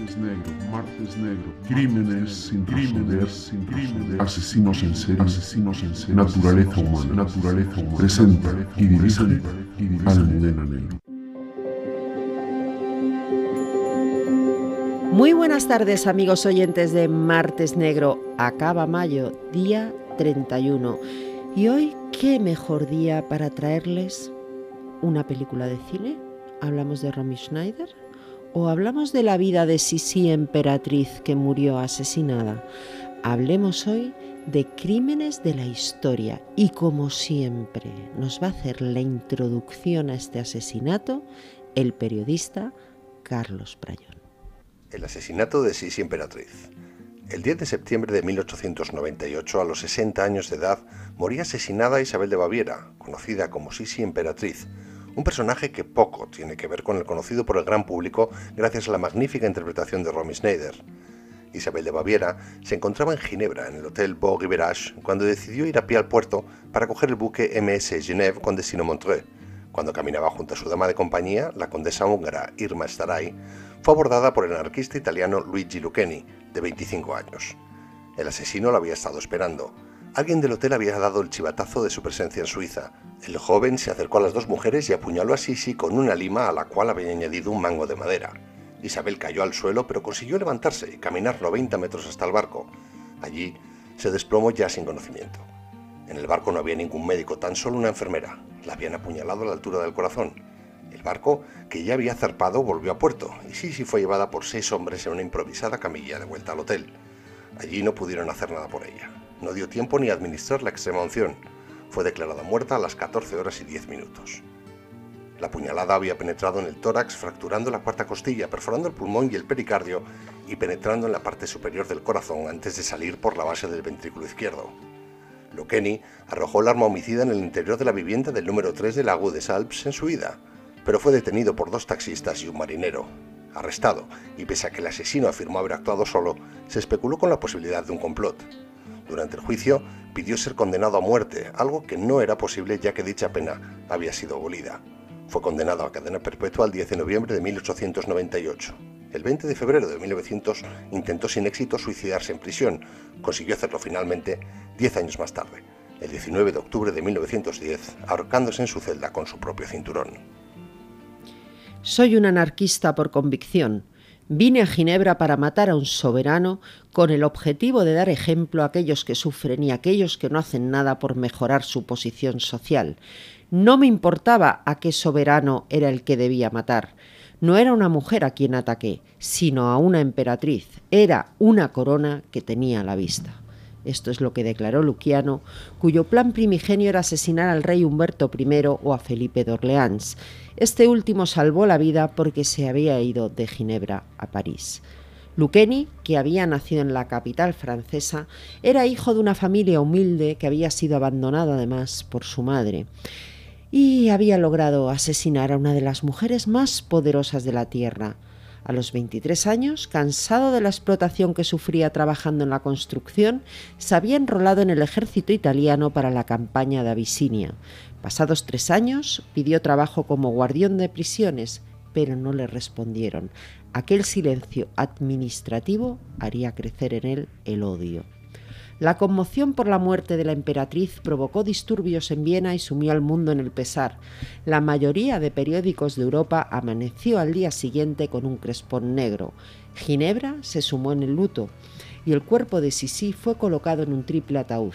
Martes negro, martes negro, crímenes sin crímenes, sin crímenes, asesinos en serie, asesinos en serie, naturaleza humana, naturaleza humana, presenta y dirige Almudena Negro. Muy buenas tardes amigos oyentes de Martes Negro. Acaba mayo, día 31. Y hoy, ¿qué mejor día para traerles una película de cine? ¿Hablamos de Romy Schneider? ¿O hablamos de la vida de Sisi Emperatriz que murió asesinada? Hablemos hoy de crímenes de la historia y como siempre nos va a hacer la introducción a este asesinato el periodista Carlos Prayón. El asesinato de Sisi Emperatriz. El 10 de septiembre de 1898, a los 60 años de edad, moría asesinada Isabel de Baviera, conocida como Sisi Emperatriz, un personaje que poco tiene que ver con el conocido por el gran público gracias a la magnífica interpretación de Romy Schneider. Isabel de Baviera se encontraba en Ginebra, en el Hotel Beau Rivage, cuando decidió ir a pie al puerto para coger el buque MS Genève con destino Montreux. Cuando caminaba junto a su dama de compañía, la condesa húngara Irma Staray, fue abordada por el anarquista italiano Luigi Lucchini, de 25 años. El asesino la había estado esperando. Alguien del hotel había dado el chivatazo de su presencia en Suiza. El joven se acercó a las dos mujeres y apuñaló a Sisi con una lima a la cual había añadido un mango de madera. Isabel cayó al suelo pero consiguió levantarse y caminar 90 metros hasta el barco. Allí se desplomó ya sin conocimiento. En el barco no había ningún médico, tan solo una enfermera. La habían apuñalado a la altura del corazón. El barco, que ya había zarpado, volvió a puerto y Sisi fue llevada por seis hombres en una improvisada camilla de vuelta al hotel. Allí no pudieron hacer nada por ella. No dio tiempo ni a administrar la extrema unción. Fue declarada muerta a las 14 horas y 10 minutos. La puñalada había penetrado en el tórax, fracturando la cuarta costilla, perforando el pulmón y el pericardio y penetrando en la parte superior del corazón antes de salir por la base del ventrículo izquierdo. Luqueni arrojó el arma homicida en el interior de la vivienda del número 3 de la de Salps en su ida, pero fue detenido por dos taxistas y un marinero. Arrestado, y pese a que el asesino afirmó haber actuado solo, se especuló con la posibilidad de un complot. Durante el juicio pidió ser condenado a muerte, algo que no era posible ya que dicha pena había sido abolida. Fue condenado a cadena perpetua el 10 de noviembre de 1898. El 20 de febrero de 1900 intentó sin éxito suicidarse en prisión. Consiguió hacerlo finalmente 10 años más tarde, el 19 de octubre de 1910, ahorcándose en su celda con su propio cinturón. Soy un anarquista por convicción, Vine a Ginebra para matar a un soberano con el objetivo de dar ejemplo a aquellos que sufren y a aquellos que no hacen nada por mejorar su posición social. No me importaba a qué soberano era el que debía matar. No era una mujer a quien ataqué, sino a una emperatriz. Era una corona que tenía a la vista. Esto es lo que declaró Luciano, cuyo plan primigenio era asesinar al rey Humberto I o a Felipe de Orleans. Este último salvó la vida porque se había ido de Ginebra a París. Lucchini, que había nacido en la capital francesa, era hijo de una familia humilde que había sido abandonada además por su madre y había logrado asesinar a una de las mujeres más poderosas de la tierra, a los 23 años, cansado de la explotación que sufría trabajando en la construcción, se había enrolado en el ejército italiano para la campaña de Abisinia. Pasados tres años, pidió trabajo como guardián de prisiones, pero no le respondieron. Aquel silencio administrativo haría crecer en él el odio. La conmoción por la muerte de la emperatriz provocó disturbios en Viena y sumió al mundo en el pesar. La mayoría de periódicos de Europa amaneció al día siguiente con un crespón negro. Ginebra se sumó en el luto y el cuerpo de Sisi fue colocado en un triple ataúd.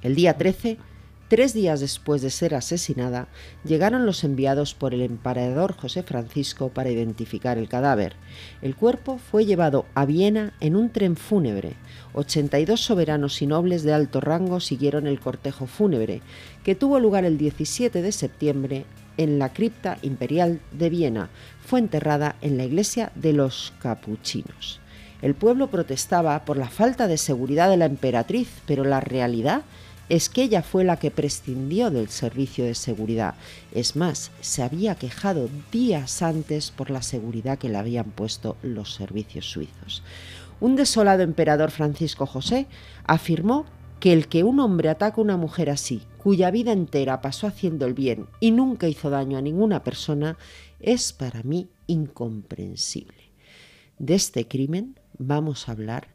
El día 13, Tres días después de ser asesinada, llegaron los enviados por el emperador José Francisco para identificar el cadáver. El cuerpo fue llevado a Viena en un tren fúnebre. 82 soberanos y nobles de alto rango siguieron el cortejo fúnebre, que tuvo lugar el 17 de septiembre en la cripta imperial de Viena. Fue enterrada en la iglesia de los capuchinos. El pueblo protestaba por la falta de seguridad de la emperatriz, pero la realidad es que ella fue la que prescindió del servicio de seguridad. Es más, se había quejado días antes por la seguridad que le habían puesto los servicios suizos. Un desolado emperador Francisco José afirmó que el que un hombre ataca a una mujer así, cuya vida entera pasó haciendo el bien y nunca hizo daño a ninguna persona, es para mí incomprensible. De este crimen vamos a hablar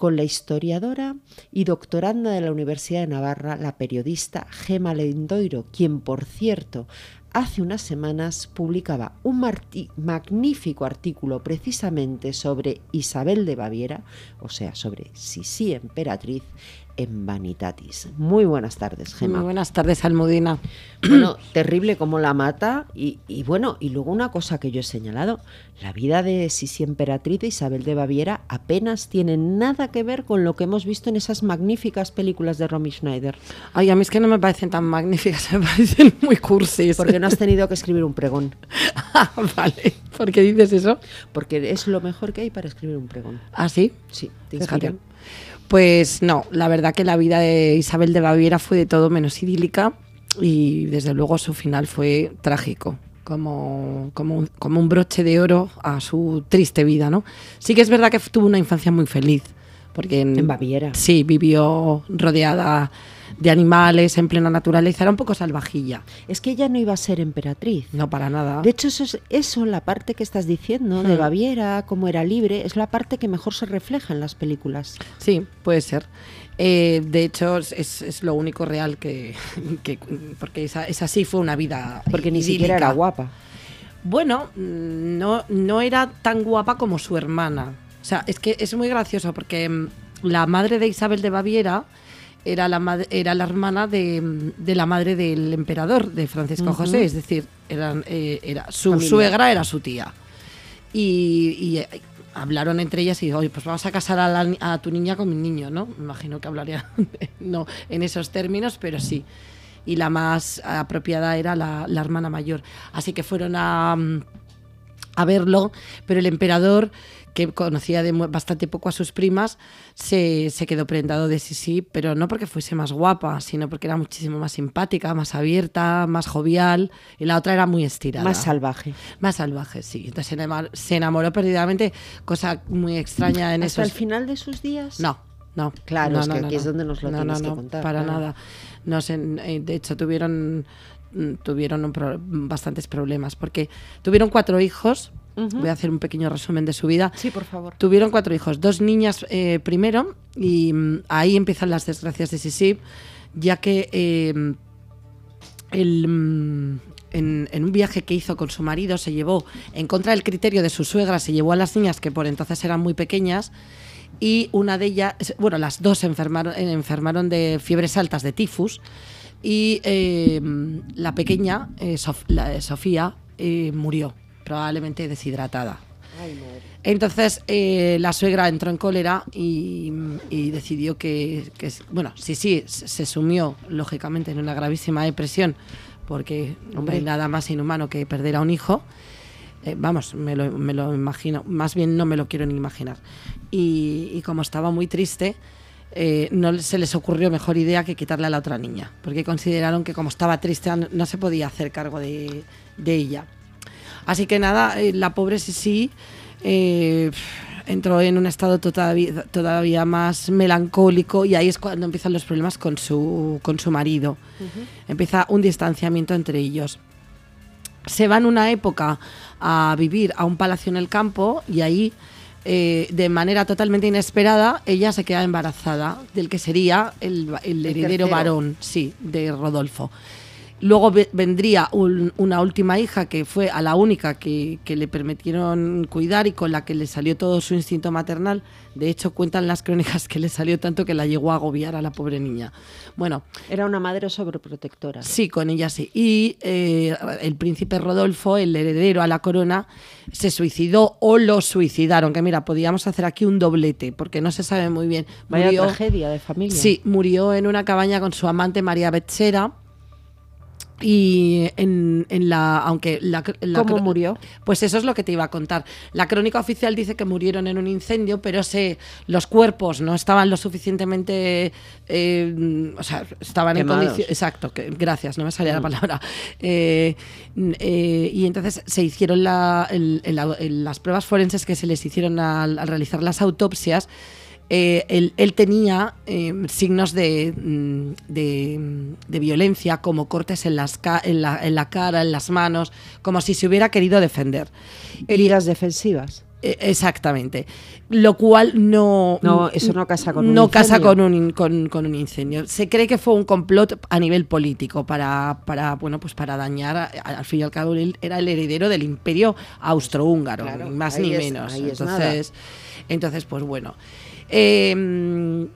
con la historiadora y doctoranda de la Universidad de Navarra, la periodista Gema Lendoiro, quien, por cierto, hace unas semanas publicaba un magnífico artículo precisamente sobre Isabel de Baviera, o sea, sobre Sisi emperatriz, en Vanitatis. Muy buenas tardes, Gemma. Muy buenas tardes, Almudina. Bueno, terrible como la mata. Y, bueno, y luego una cosa que yo he señalado: la vida de Sisi Emperatriz de Isabel de Baviera apenas tiene nada que ver con lo que hemos visto en esas magníficas películas de Romy Schneider. Ay, a mí es que no me parecen tan magníficas, me parecen muy cursis. Porque no has tenido que escribir un pregón. ah, vale. ¿Por qué dices eso? Porque es lo mejor que hay para escribir un pregón. ¿Ah, sí? Sí, te inspiran. Pues no, la verdad que la vida de Isabel de Baviera fue de todo menos idílica y desde luego su final fue trágico. Como, como, un, como un broche de oro a su triste vida, ¿no? Sí que es verdad que tuvo una infancia muy feliz, porque en Baviera. Sí, vivió rodeada de animales en plena naturaleza, era un poco salvajilla. Es que ella no iba a ser emperatriz. No, para nada. De hecho, eso, es, eso la parte que estás diciendo de hmm. Baviera, cómo era libre, es la parte que mejor se refleja en las películas. Sí, puede ser. Eh, de hecho, es, lo único real que... porque esa, esa, sí fue una vida Porque ni siquiera era guapa. Bueno, no, no era tan guapa como su hermana. O sea, es que es muy gracioso porque mm, la madre de Isabel de Baviera era la, era la hermana de, la madre del emperador, de Francisco José, es decir, eran, eh, era, su suegra era su tía. Y, eh, hablaron entre ellas y dijo, oye, pues vamos a casar a, tu niña con mi niño, ¿no? Me imagino que hablaría no en esos términos, pero sí. Y la más apropiada era la, la hermana mayor. Así que fueron a, a verlo, pero el emperador que conocía de bastante poco a sus primas, se, quedó prendado de sí, pero no porque fuese más guapa, sino porque era muchísimo más simpática, más abierta, más jovial, y la otra era muy estirada. Más salvaje. Más salvaje, sí. Entonces se enamoró, perdidamente, cosa muy extraña en eso. ¿Hasta el final de sus días? No. No, claro, es que aquí es donde nos lo tienes que contar. Para nada. No sé, eh, de hecho, tuvieron, mm, tuvieron bastantes problemas porque tuvieron cuatro hijos Voy a hacer un pequeño resumen de su vida. Sí, por favor. Tuvieron cuatro hijos, dos niñas eh, primero, y mm, ahí empiezan las desgracias de Sisi, ya que eh, mm, en, un viaje que hizo con su marido se llevó, en contra del criterio de su suegra, se llevó a las niñas que por entonces eran muy pequeñas y una de ellas, bueno, las dos enfermaron, enfermaron de fiebres altas de tifus y eh, la pequeña, Sofía, murió probablemente deshidratada. Entonces eh, la suegra entró en cólera y, decidió que, bueno, sí, sí, se sumió lógicamente en una gravísima depresión porque no hay nada más inhumano que perder a un hijo. Eh, vamos, me lo, me lo, imagino, más bien no me lo quiero ni imaginar. Y, como estaba muy triste, eh, no se les ocurrió mejor idea que quitarle a la otra niña, porque consideraron que como estaba triste no se podía hacer cargo de, de ella. Así que nada, eh, la pobre sí eh, entró en un estado todavía, todavía, más melancólico y ahí es cuando empiezan los problemas con su, con su marido. Empieza un distanciamiento entre ellos. Se van una época a vivir a un palacio en el campo y ahí, eh, de manera totalmente inesperada, ella se queda embarazada del que sería el, heredero varón, sí, de Rodolfo. Luego vendría una última hija que fue a la única que, le permitieron cuidar y con la que le salió todo su instinto maternal. De hecho, cuentan las crónicas que le salió tanto que la llegó a agobiar a la pobre niña. Bueno. Era una madre sobreprotectora. Sí, con ella sí. Y eh, el príncipe Rodolfo, el heredero a la corona, se suicidó o lo suicidaron. Que mira, podíamos hacer aquí un doblete, porque no se sabe muy bien. Vaya tragedia de familia. Sí, murió en una cabaña con su amante María Betchera y en, la aunque la, cómo murió pues eso es lo que te iba a contar. La crónica oficial dice que murieron en un incendio pero se los cuerpos no estaban lo suficientemente eh, o sea estaban en condiciones exacto que, gracias no me salía la mm. palabra. Eh, eh, y entonces se hicieron las pruebas forenses que se les hicieron al realizar las autopsias eh, él, tenía eh, signos mm, de, violencia, como cortes en, las en, la, cara, en las manos, como si se hubiera querido defender. Heridas defensivas. Eh, Exactamente. Lo cual no. No, eso no casa con un no casa incendio. con un, con, con un incendio. Se cree que fue un complot a nivel político para, para bueno, pues para dañar. al fin y al cabo, él era el heredero del imperio austrohúngaro, Claro, ni más ni es- menos. entonces, entonces, pues bueno. Eh,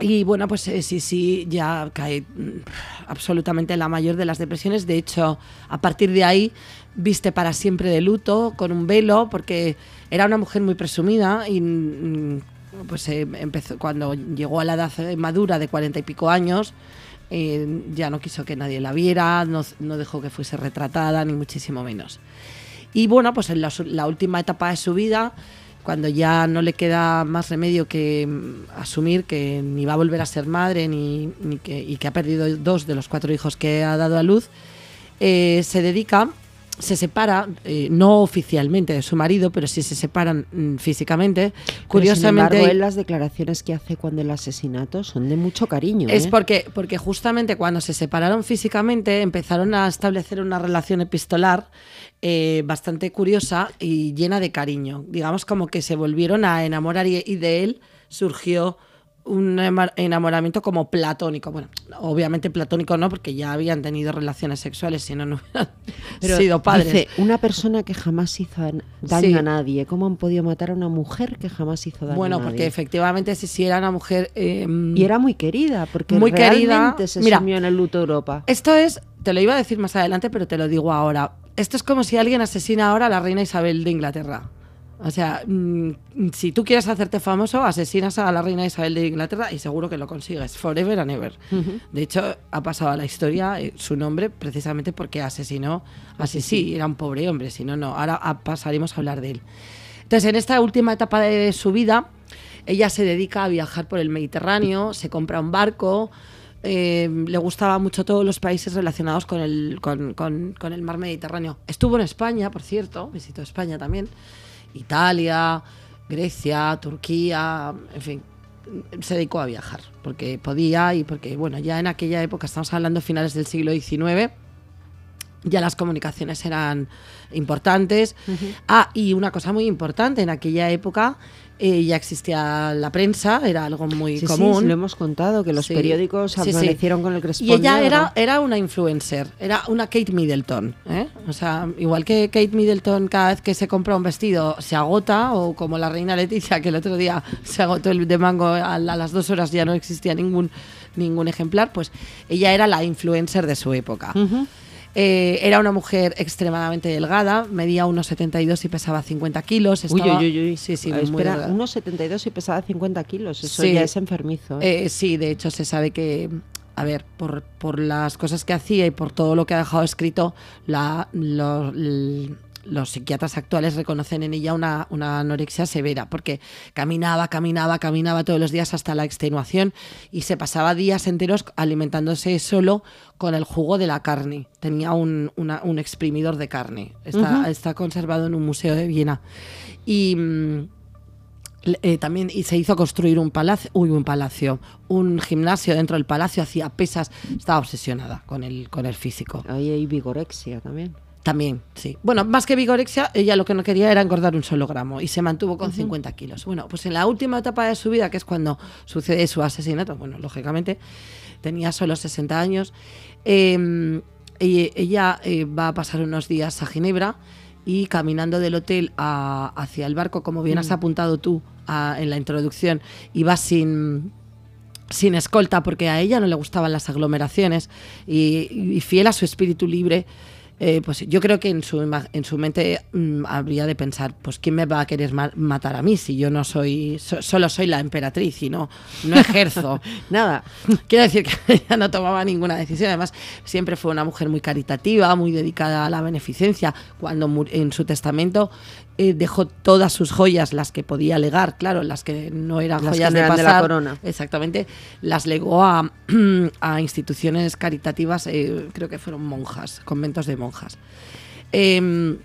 y bueno, pues eh, sí, sí, ya cae mm, absolutamente en la mayor de las depresiones. De hecho, a partir de ahí viste para siempre de luto, con un velo, porque era una mujer muy presumida y mm, pues eh, empezó cuando llegó a la edad eh, madura de cuarenta y pico años. ya no quiso que nadie la viera, no, no dejó que fuese retratada, ni muchísimo menos. Y bueno, pues en la última etapa de su vida, cuando ya no le queda más remedio que mm, asumir que ni va a volver a ser madre ni, que, y que ha perdido dos de los cuatro hijos que ha dado a luz, eh, se dedica, se separa, eh, no oficialmente de su marido, pero sí se separan mm, físicamente. Pero, Curiosamente, sin embargo, él las declaraciones que hace cuando el asesinato son de mucho cariño. Es ¿eh? porque, porque justamente cuando se separaron físicamente empezaron a establecer una relación epistolar eh, bastante curiosa y llena de cariño. Digamos como que se volvieron a enamorar y, y de él surgió un enamoramiento como platónico. Bueno, obviamente platónico no, porque ya habían tenido relaciones sexuales, si no, no hubieran Pero sido padres. Dice, una persona que jamás hizo daño Sí. a nadie. ¿Cómo han podido matar a una mujer que jamás hizo daño bueno, a nadie? porque efectivamente si, si era una mujer... eh, Y era muy querida, porque Muy querida. realmente se Mira, sumió en el luto Europa. Esto es, te lo iba a decir más adelante, pero te lo digo ahora. Esto es como si alguien asesina ahora a la reina Isabel de Inglaterra. O sea, mm, si tú quieres hacerte famoso, asesinas a la reina Isabel de Inglaterra y seguro que lo consigues, forever and ever. De hecho, ha pasado a la historia eh, su nombre precisamente porque asesinó a Sisi, era un pobre hombre, si no, no. Ahora ah, pasaremos a hablar de él. Entonces, en esta última etapa de su vida, ella se dedica a viajar por el Mediterráneo, se compra un barco, eh, le gustaba mucho todos los países relacionados con el, con, con- con el mar Mediterráneo. Estuvo en España, por cierto, visitó España también, Italia, Grecia, Turquía, en fin, se dedicó a viajar porque podía y porque, bueno, ya en aquella época, estamos hablando finales del siglo XIX, ya las comunicaciones eran importantes. Ah, y una cosa muy importante, en aquella época eh, ya existía la prensa, era algo muy Sí, sí, común. sí, lo hemos contado, que los Sí. periódicos Sí, sí. amanecieron con el crespón Y ella era, era una influencer, era una Kate Middleton. ¿eh? O sea, igual que Kate Middleton cada vez que se compra un vestido se agota, o como la reina Leticia, que el otro día se agotó el de mango a, a las dos horas ya no existía ningún, ningún ejemplar, pues ella era la influencer de su época. Ujú. Eh, era una mujer extremadamente delgada, medía unos 72 y pesaba 50 kilos. Uy, estaba- uy, uy, uy. Sí, sí, Ah, muy Espera, delgada. unos 72 y pesaba 50 kilos. Eso Sí. ya es enfermizo. ¿eh? Eh, sí, de hecho se sabe que, a ver, por, por las cosas que hacía y por todo lo que ha dejado escrito, la, lo- l- los psiquiatras actuales reconocen en ella una, una anorexia severa, porque caminaba, caminaba, caminaba todos los días hasta la extenuación y se pasaba días enteros alimentándose solo con el jugo de la carne. Tenía un, una- un exprimidor de carne. Está, está conservado en un museo de Viena. Y... mm, eh, también y se hizo construir un palacio, uy, un palacio, un gimnasio dentro del palacio, hacía pesas, estaba obsesionada con el, con el físico. Ahí hay vigorexia también. También, sí. Bueno, más que vigorexia, ella lo que no quería era engordar un solo gramo y se mantuvo con 50 kilos. Bueno, pues en la última etapa de su vida, que es cuando sucede su asesinato, bueno, lógicamente, tenía solo 60 años, eh, y- ella eh, va a pasar unos días a Ginebra y caminando del hotel a- hacia el barco, como bien has apuntado tú a- en la introducción, iba sin sin escolta porque a ella no le gustaban las aglomeraciones y, y fiel a su espíritu libre eh, pues yo creo que en su, en su mente mm, habría de pensar, pues ¿quién me va a querer ma- matar a mí si yo no soy, so- solo soy la emperatriz y no, no ejerzo? Nada. Quiero decir que ella no tomaba ninguna decisión. Además, siempre fue una mujer muy caritativa, muy dedicada a la beneficencia. Cuando en su testamento eh, dejó todas sus joyas, las que podía legar, claro, las que no eran Las joyas no de eran de pasar. la corona. Exactamente, las legó a, a instituciones caritativas, eh, creo que fueron monjas, conventos de monjas. Em,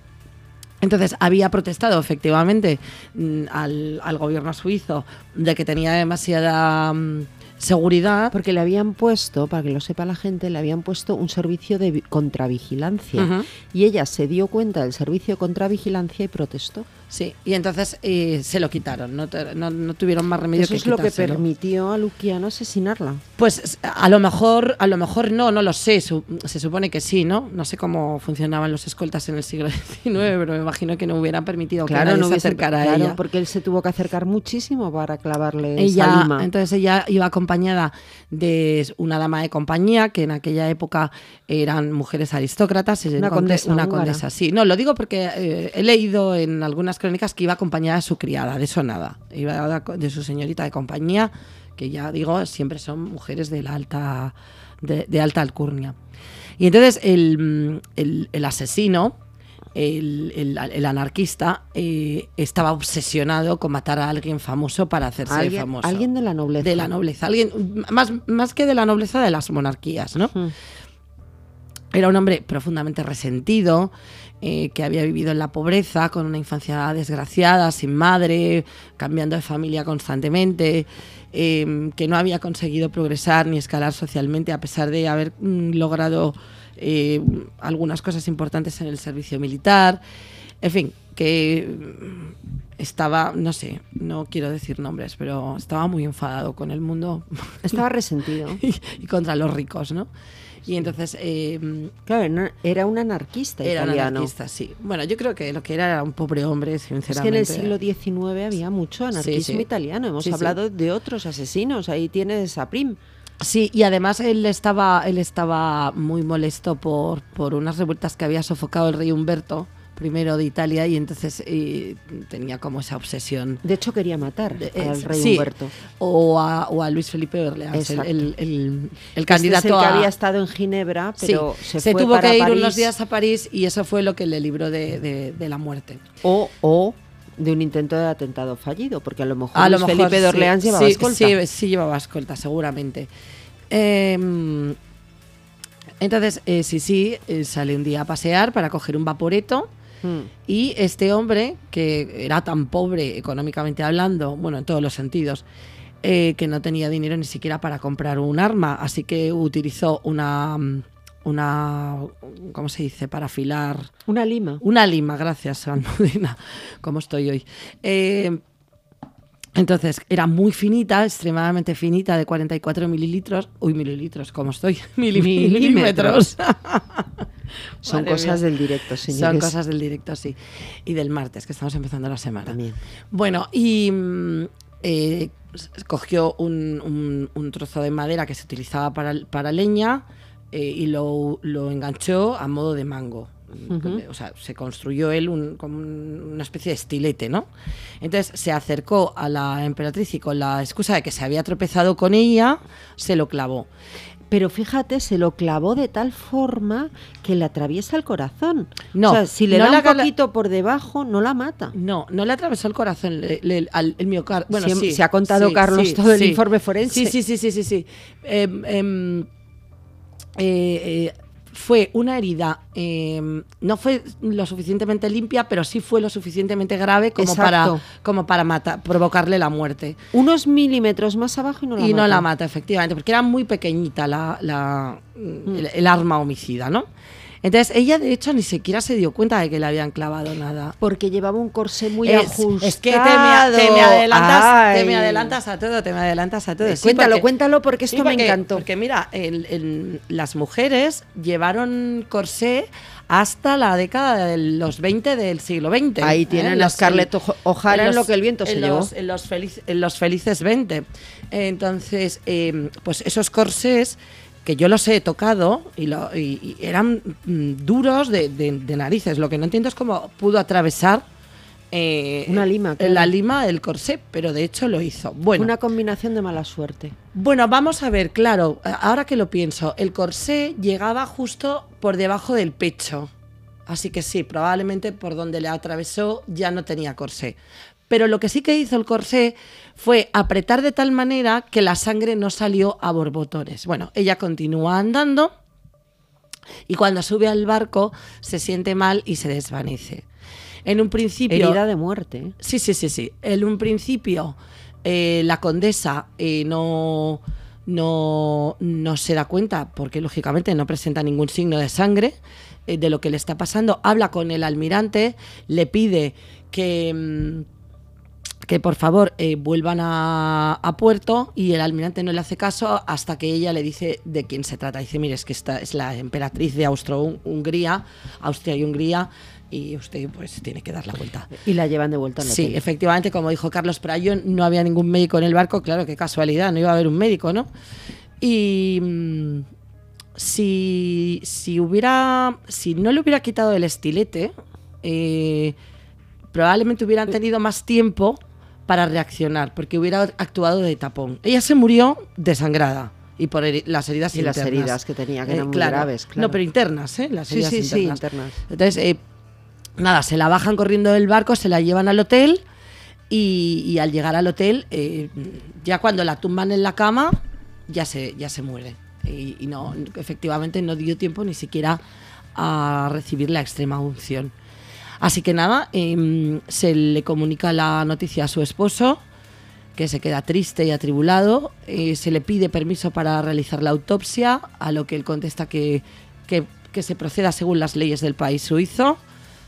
entonces, había protestado efectivamente mm, al, al gobierno suizo de que tenía demasiada mm, seguridad. Porque le habían puesto, para que lo sepa la gente, le habían puesto un servicio de vi- contravigilancia. Y ella se dio cuenta del servicio de contravigilancia y protestó. Sí, y entonces eh, se lo quitaron, no, no- no tuvieron más remedio Eso que es lo que permitió a Luquiano asesinarla. Pues a lo mejor, a lo mejor no, no lo sé. su- se supone que sí, ¿no? No sé cómo funcionaban los escoltas en el siglo XIX, pero me imagino que no hubieran permitido que nadie se hubiese- acercara a claro, ella. porque él se tuvo que acercar muchísimo para clavarle Ella, esa lima. entonces ella iba acompañada de una dama de compañía, que en aquella época eran mujeres aristócratas. Una condesa Una húngara. condesa, sí. No, lo digo porque eh, he leído en algunas crónicas que iba acompañada de su criada, de eso nada. Iba de, su señorita de compañía, que ya digo, siempre son mujeres de la alta, de, de alta alcurnia. Y entonces el, mm, el- el asesino, el, el- el anarquista, eh, estaba obsesionado con matar a alguien famoso para hacerse alguien, famoso. alguien de la nobleza. De la nobleza, alguien más, más que de la nobleza de las monarquías, ¿no? Era un hombre profundamente resentido, eh, que había vivido en la pobreza, con una infancia desgraciada, sin madre, cambiando de familia constantemente, eh, que no había conseguido progresar ni escalar socialmente a pesar de haber mm, logrado eh, algunas cosas importantes en el servicio militar. En fin, que mm, estaba, no sé, no quiero decir nombres, pero estaba muy enfadado con el mundo Estaba resentido. y, y contra los ricos, ¿no? Y entonces eh, Claro, no- era un anarquista era un italiano. anarquista, sí. Bueno, yo creo que lo que era era un pobre hombre, Es que en sinceramente. el siglo XIX había mucho anarquismo sí. italiano. Hemos Sí, sí. hablado de otros asesinos. Ahí tienes a Prim. Sí, y además él estaba, él estaba muy molesto por, por unas revueltas que había sofocado el rey Humberto I de Italia y entonces eh, tenía como esa obsesión. De hecho, quería matar de- al eh, rey sí, Humberto. O a, o a Luis Felipe de Orleans, el, el- el- el Este candidato es el que a- había estado en Ginebra, pero sí, se, fue tuvo para que ir París, unos días a París y eso fue lo que le libró de, de- de la muerte. O, o de un intento de atentado fallido, porque a lo mejor A lo Luis mejor Felipe de sí, Orleans llevaba sí, escolta. Sí, sí llevaba escolta, seguramente. Eh, entonces, eh, sí, sí, eh, sale un día a pasear para coger un vaporeto. Mm. Y este hombre, que era tan pobre económicamente hablando, bueno, en todos los sentidos, eh, que no tenía dinero ni siquiera para comprar un arma, así que utilizó una, una, ¿cómo se dice?, para afilar Una lima. una lima, gracias, Almudena, como estoy hoy. Eh, entonces, era muy finita, extremadamente finita, de 44 mililitros. Uy, mililitros, como estoy. Mili- Milímetros. milímetros. Son cosas del directo, Son señores. cosas del directo, sí. Y del martes, que estamos empezando la semana. También. Bueno, y mm, eh, cogió un, un- un trozo de madera que se utilizaba para, para leña eh, y lo, lo enganchó a modo de mango. Ujú. O sea, se construyó él un- como un- una especie de estilete, ¿no? Entonces se acercó a la emperatriz y con la excusa de que se había tropezado con ella, se lo clavó. Pero fíjate, se lo clavó de tal forma que le atraviesa el corazón. No, o sea, si le no da la un poquito por debajo, no la mata. No, no le atravesó el corazón, le- le- al, el miocardio. Bueno, Siem- sí, se ha contado sí, Carlos sí, todo el informe forense. Sí, sí, sí, sí, sí. sí. Em, em, eh, eh, fue una herida, em, no fue lo suficientemente limpia, pero sí fue lo suficientemente grave como para, como para matar, provocarle la muerte. Unos milímetros más abajo y no la y mata. no la mata, efectivamente, porque era muy pequeñita la, la- Mm. el, el arma homicida, ¿no? Entonces ella, de hecho, ni siquiera se dio cuenta de que le habían clavado nada. Porque llevaba un corsé muy es, ajustado. es que te me, te me adelantas, te me adelantas a todo, te me adelantas a todo. Eh, Sí, cuéntalo, porque- cuéntalo porque esto sí, me encantó. Porque mira, el- el- las mujeres llevaron corsé hasta la década de los 20 del siglo XX. Ahí tienen ¿eh? a Los- Scarlett O'Hara en los- lo que el viento se llevó. los- En los, feliz- en los felices 20. Entonces, eh, pues esos corsés que yo los he tocado y, lo- y- y eran mm, duros de, de- de narices. Lo que no entiendo es cómo pudo atravesar eh, Una lima, claro. la lima del corsé, pero de hecho lo hizo. Bueno, Una combinación de mala suerte. bueno, vamos a ver, claro, ahora que lo pienso, el corsé llegaba justo por debajo del pecho. Así que sí, probablemente por donde le atravesó ya no tenía corsé. Pero lo que sí que hizo el corsé fue apretar de tal manera que la sangre no salió a borbotones. Bueno, ella continúa andando y cuando sube al barco se siente mal y se desvanece. En un principio... Herida de muerte. Sí, sí, sí, sí. En un principio, eh, la condesa eh, no, no, no se da cuenta, porque lógicamente no presenta ningún signo de sangre eh, de lo que le está pasando. Habla con el almirante, le pide que, mm, que por favor eh, vuelvan a, a puerto y el almirante no le hace caso hasta que ella le dice de quién se trata. Dice, mire, es que esta es la emperatriz de Austro-Hungría, Austria y Hungría, y usted pues tiene que dar la vuelta. Y la llevan de vuelta al Sí, hotel. efectivamente, como dijo Carlos Prayo, no había ningún médico en el barco, claro, qué casualidad, no iba a haber un médico, ¿no? Y mm, si, si hubiera, si no le hubiera quitado el estilete, eh, probablemente hubieran tenido más tiempo para reaccionar, porque hubiera actuado de tapón. Ella se murió desangrada y por heri- las heridas Y las heridas que tenía, que Eh, eran muy claro. graves, claro. No, pero internas, ¿eh? Las heridas sí, sí, internas. internas. Entonces, eh, nada, se la bajan corriendo del barco, se la llevan al hotel y, y al llegar al hotel, eh, ya cuando la tumban en la cama, ya se, ya se muere. Y, y no, efectivamente no dio tiempo ni siquiera a recibir la extrema unción. Así que nada, em, se le comunica la noticia a su esposo, que se queda triste y atribulado. eh, se le pide permiso para realizar la autopsia, a lo que él contesta que, que- que se proceda según las leyes del país suizo.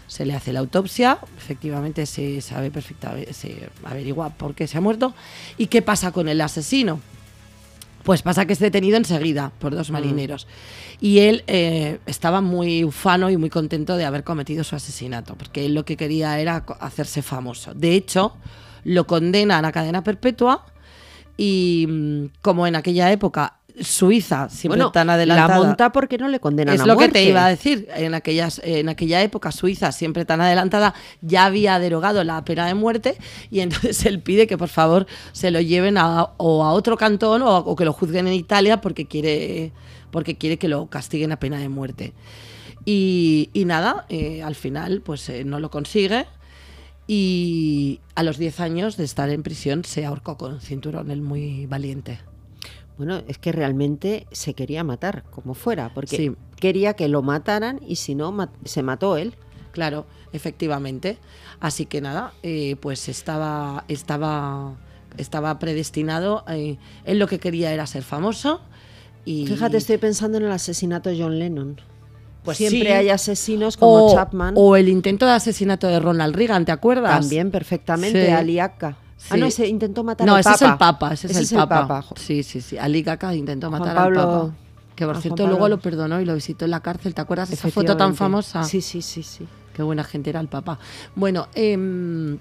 Se le hace la autopsia, efectivamente se sabe perfectamente, se averigua por qué se ha muerto. ¿Y qué pasa con el asesino? Pues pasa que es detenido enseguida por dos marineros. Y él eh, estaba muy ufano y muy contento de haber cometido su asesinato, porque él lo que quería era hacerse famoso. De hecho, lo condenan a cadena perpetua y mm, como en aquella época Suiza, siempre Bueno, tan adelantada... la monta porque no le condenan Es a lo que muerte. te iba a decir. En, aquellas, en aquella época, Suiza, siempre tan adelantada, ya había derogado la pena de muerte y entonces él pide que por favor se lo lleven a, o a otro cantón o, o que lo juzguen en Italia porque quiere, porque quiere que lo castiguen a pena de muerte. Y, y nada, eh, al final pues eh, no lo consigue y a los 10 años de estar en prisión se ahorcó con un cinturón, el muy valiente. Bueno, es que realmente se quería matar, como fuera, porque Sí. quería que lo mataran y si no, se mató él. Claro, efectivamente. Así que nada, eh, pues estaba, estaba, estaba predestinado. eh, él lo que quería era ser famoso. Y Fíjate, estoy pensando en el asesinato de John Lennon. Pues Siempre sí. hay asesinos como o, Chapman. o el intento de asesinato de Ronald Reagan, ¿te acuerdas? También perfectamente, Sí. Ali Ah, no, ese intentó matar No, al ese Papa. es el Papa, ese, es el Papa. Jo- Sí, sí, sí. Ali Gaca intentó Juan matar Pablo- al Papa. Que por cierto luego lo perdonó y lo visitó en la cárcel. ¿Te acuerdas de esa foto tan famosa? Sí, sí, sí, sí. Qué buena gente era el Papa. Bueno, em,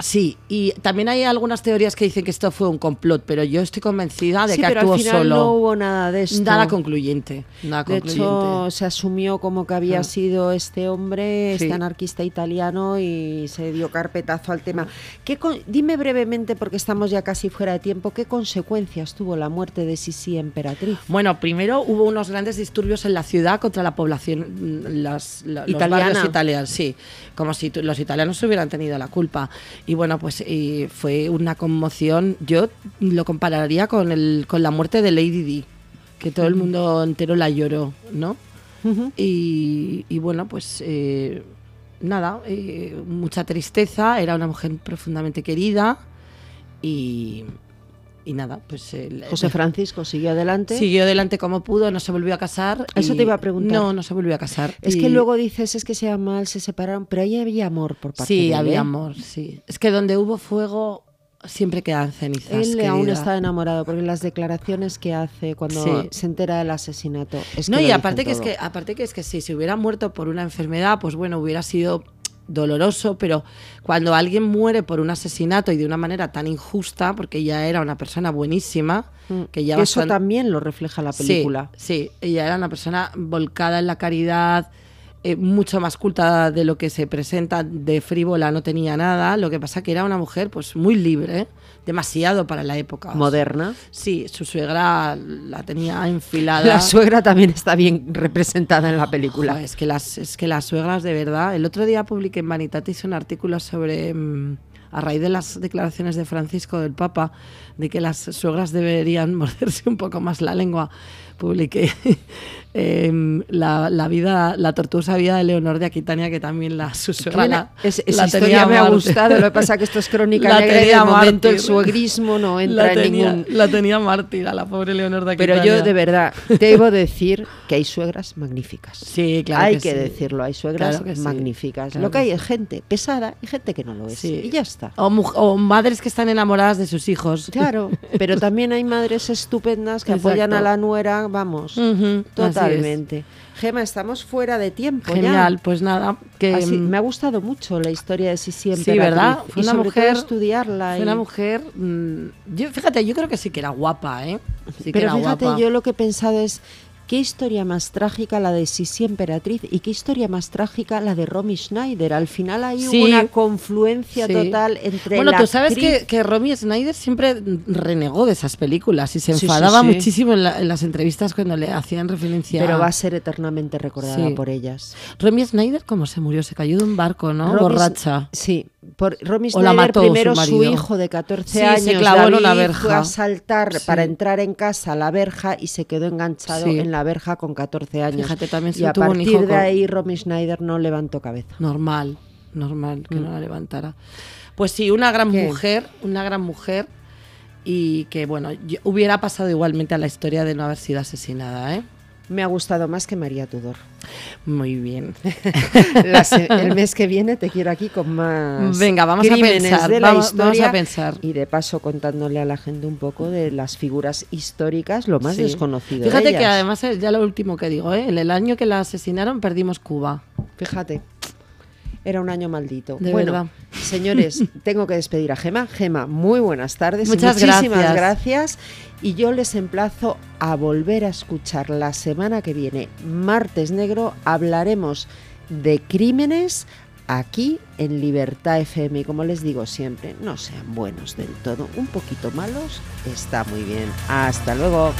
sí, y también hay algunas teorías que dicen que esto fue un complot, pero yo estoy convencida de Sí, que pero actuó al final solo. no hubo nada de esto. Nada concluyente. Nada De concluyente. hecho, se asumió como que había Ah. sido este hombre, Sí. este anarquista italiano, y se dio carpetazo al tema. ¿Qué con- Dime brevemente, porque estamos ya casi fuera de tiempo, ¿qué consecuencias tuvo la muerte de Sisi Emperatriz? Bueno, primero hubo unos grandes disturbios en la ciudad contra la población, mm, las, la- los Italiana. italianos, sí, como si los italianos hubieran tenido la culpa. Y bueno, pues fue una conmoción. Yo lo compararía con, el, con la muerte de Lady Di, que todo el mundo entero la lloró, ¿no? Y, y bueno, pues eh, nada, eh, mucha tristeza, era una mujer profundamente querida y, y nada, pues... el- José Francisco siguió adelante. Siguió adelante como pudo, no se volvió a casar. Eso y- te iba a preguntar. No, no se volvió a casar. Es Y- que luego dices, es que se llama mal, se separaron, pero ahí había amor por parte de Sí, él. había ¿eh? amor, sí. Es que donde hubo fuego siempre quedan cenizas. Él aún querida. está enamorado, porque las declaraciones que hace cuando Sí. se entera del asesinato. Es no, y aparte que, es que, aparte que es que si se hubiera muerto por una enfermedad, pues bueno, hubiera sido doloroso, pero cuando alguien muere por un asesinato y de una manera tan injusta, porque ella era una persona buenísima, Mm. que ya Eso también lo refleja la Sí, película. Sí, ella era una persona volcada en la caridad, eh, mucho más culta de lo que se presenta, de frívola no tenía nada, lo que pasa que era una mujer pues muy libre, demasiado para la época. Moderna. Sí, su suegra la tenía enfilada. La suegra también está bien representada en la película. Es que las es que las suegras de verdad. El otro día publiqué en Vanitatis un artículo sobre mm, a raíz de las declaraciones de Francisco del Papa de que las suegras deberían morderse un poco más la lengua. Publiqué em, la, la vida, la tortuosa vida de Leonor de Aquitania, que también la su suegra Bueno, la- es- la esa historia me ha gustado, lo que pasa es que esto es crónica La negra y de tenía momento el suegrismo no entra la en tenía, ningún... La tenía mártir a la pobre Leonor de Aquitania. Pero yo de verdad debo decir que hay suegras magníficas. Sí, claro hay que que, sí. decirlo, hay suegras Claro que sí, magníficas. claro lo que que hay es gente pesada y gente que no lo es. Sí. Y ya está. O, o madres que están enamoradas de sus hijos. Claro, pero también hay madres estupendas que apoyan a la nuera, vamos, es. Totalmente. Gema, estamos fuera de tiempo ya. Genial, pues nada. Que, Así, mm, me ha gustado mucho la historia de Sisi Sí, Emperatriz. ¿verdad? Fue una mujer- estudiarla. Fue y- una mujer. mm, yo, fíjate, yo creo que sí que era guapa, ¿eh? Sí que Pero era fíjate, guapa. yo lo que he pensado es qué historia más trágica la de Sisi Emperatriz y qué historia más trágica la de Romy Schneider. Al final hay Sí. una confluencia Sí. total entre Bueno, la tú sabes actriz- que, que Romy Snyder siempre renegó de esas películas y se enfadaba sí. muchísimo en, la- en las entrevistas cuando le hacían referencia pero va a ser eternamente recordada por ellas. Romy Snyder, ¿cómo se murió? Se cayó de un barco, ¿no? Romy- Borracha. Sí, por Romy la Schneider mató primero su hijo de 14 Sí, se años clavó en una David, verja. fue a saltar Sí. para entrar en casa a la verja y se quedó enganchado Sí. en la verja con 14 años. Fíjate, también y a tuvo un partir hijo de con- ahí Romy Schneider no levantó cabeza. Normal, normal que Mm. no la levantara. Pues sí, una gran ¿Qué? mujer, una gran mujer y que, bueno, yo- hubiera pasado igualmente a la historia de no haber sido asesinada, ¿eh? Me ha gustado más que María Tudor. Muy bien. El mes que viene te quiero aquí con más Venga, vamos a pensar, de la vamos- vamos a historia pensar. y de paso contándole a la gente un poco de las figuras históricas lo más Sí. desconocido. de Fíjate que además, es ya lo último que digo, ¿eh? en el año que la asesinaron perdimos Cuba. Fíjate. Era un año maldito. De bueno, verdad. señores, tengo que despedir a Gema. Gema, muy buenas tardes. y Muchas muchísimas gracias. gracias. Y yo les emplazo a volver a escuchar la semana que viene, martes negro, hablaremos de crímenes aquí en Libertad FM. Y como les digo siempre, no sean buenos del todo, un poquito malos está muy bien. Hasta luego.